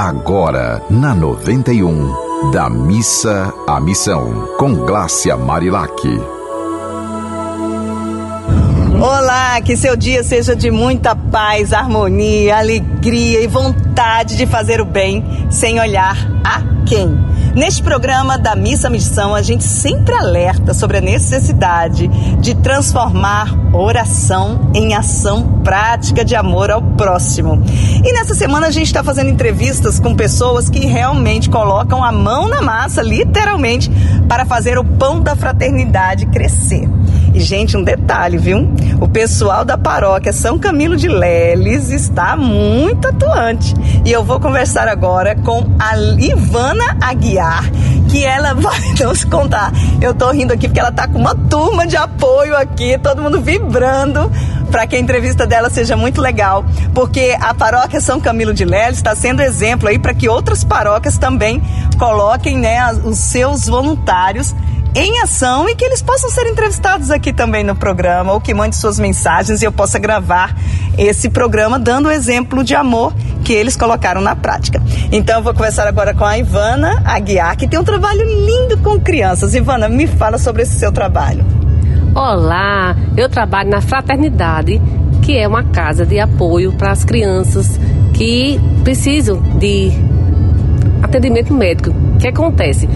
Agora, na 91, da missa à missão, com Glácia Marilac. Olá, que seu dia seja de muita paz, harmonia, alegria e vontade de fazer o bem sem olhar a quem. Neste programa da Missa Missão, a gente sempre alerta sobre a necessidade de transformar oração em ação prática de amor ao próximo. E nessa semana a gente está fazendo entrevistas com pessoas que realmente colocam a mão na massa, literalmente, para fazer o pão da fraternidade crescer. E, gente, um detalhe, viu? O pessoal da paróquia São Camilo de Leles está muito atuante. E eu vou conversar agora com a Ivana Aguiar, que ela vai nos contar. Eu tô rindo aqui porque ela tá com uma turma de apoio aqui, todo mundo vibrando para que a entrevista dela seja muito legal, porque a paróquia São Camilo de Leles está sendo exemplo aí para que outras paróquias também coloquem né, os seus voluntários em ação e que eles possam ser entrevistados aqui também no programa ou que mande suas mensagens e eu possa gravar esse programa dando o exemplo de amor que eles colocaram na prática. Então eu vou conversar agora com a Ivana Aguiar, que tem um trabalho lindo com crianças. Ivana, me fala sobre esse seu trabalho. Olá, eu trabalho na Fraternidade, que é uma casa de apoio para as crianças que precisam de atendimento médico. O que acontece?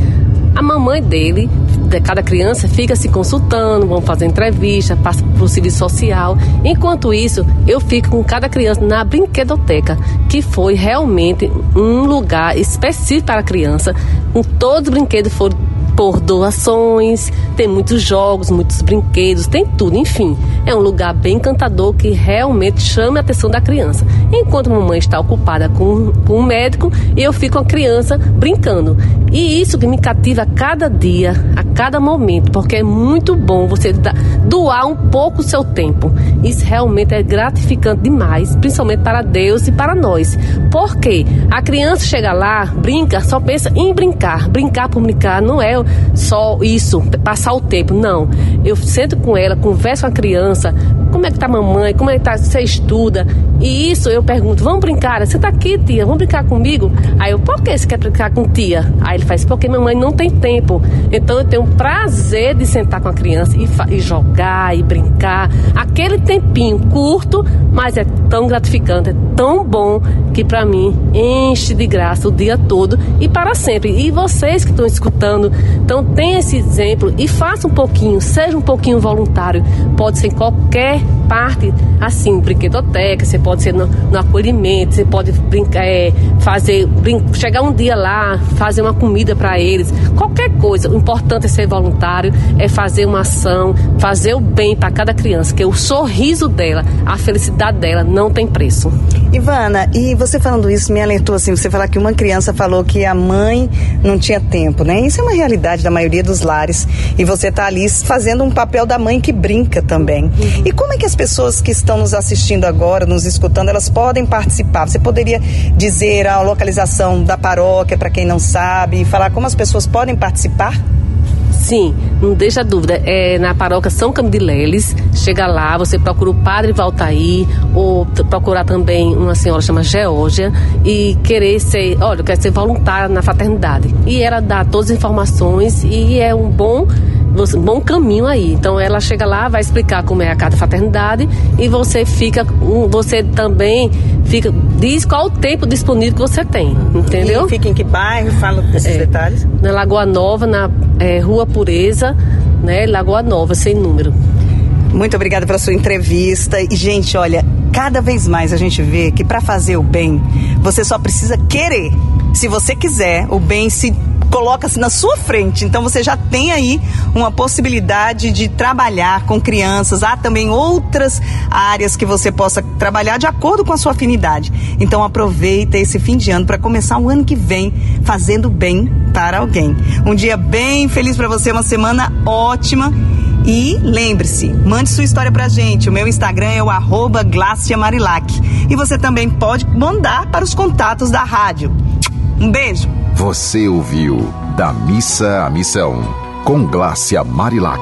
A mamãe dele de cada criança fica se consultando, vão fazer entrevista, passa para o serviço social. Enquanto isso, eu fico com cada criança na brinquedoteca, que foi realmente um lugar específico para a criança, com todos os brinquedos foram por doações, tem muitos jogos, muitos brinquedos, tem tudo, enfim. É um lugar bem encantador que realmente chama a atenção da criança. Enquanto a mamãe está ocupada com, com um médico, eu fico com a criança brincando. E isso que me cativa a cada dia, a cada momento, porque é muito bom você doar um pouco o seu tempo. Isso realmente é gratificante demais, principalmente para Deus e para nós. Porque a criança chega lá, brinca, só pensa em brincar. Brincar por brincar não é só isso, passar o tempo. Não. Eu sento com ela, converso com a criança, segurança como é que tá a mamãe, como é que tá, você estuda. E isso eu pergunto, vamos brincar? Você tá aqui, tia, vamos brincar comigo? Aí eu, por que você quer brincar com tia? Aí ele faz, porque mamãe não tem tempo. Então eu tenho prazer de sentar com a criança e, e jogar e brincar. Aquele tempinho curto, mas é tão gratificante, é tão bom que para mim enche de graça o dia todo e para sempre. E vocês que estão escutando, então tenha esse exemplo e faça um pouquinho, seja um pouquinho voluntário. Pode ser em qualquer Bye. Parte, assim, brinquedoteca, você pode ser no, no acolhimento, você pode brincar, é, fazer, brin chegar um dia lá, fazer uma comida para eles, qualquer coisa. O importante é ser voluntário, é fazer uma ação, fazer o bem para cada criança, que o sorriso dela, a felicidade dela não tem preço. Ivana, e você falando isso me alertou assim, você falar que uma criança falou que a mãe não tinha tempo, né? Isso é uma realidade da maioria dos lares e você está ali fazendo um papel da mãe que brinca também. Uhum. E como é que pessoas que estão nos assistindo agora, nos escutando, elas podem participar? Você poderia dizer a localização da paróquia para quem não sabe e falar como as pessoas podem participar? Sim, não deixa dúvida. É na paróquia São Camilo de Leles. Chega lá, você procura o padre Valtair, ou procurar também uma senhora chamada Geórgia, e querer ser, olha, eu quero ser voluntária na fraternidade. E ela dá todas as informações e é um bom bom caminho aí. Então ela chega lá, vai explicar como é a carta fraternidade e você fica, você também fica, diz qual o tempo disponível que você tem, entendeu? E fica em que bairro? Fala esses é, detalhes. Na Lagoa Nova, na é, Rua Pureza, né? Lagoa Nova, sem número. Muito obrigada pela sua entrevista. E, gente, olha, cada vez mais a gente vê que para fazer o bem, você só precisa querer. Se você quiser, o bem se coloca-se na sua frente. Então você já tem aí uma possibilidade de trabalhar com crianças. Há também outras áreas que você possa trabalhar de acordo com a sua afinidade. Então aproveita esse fim de ano para começar o ano que vem fazendo bem para alguém. Um dia bem feliz para você, uma semana ótima. E lembre-se, mande sua história pra gente. O meu Instagram é o arroba Marilac. E você também pode mandar para os contatos da rádio. Um beijo! Você ouviu Da Missa à Missão, com Glácia Marilac.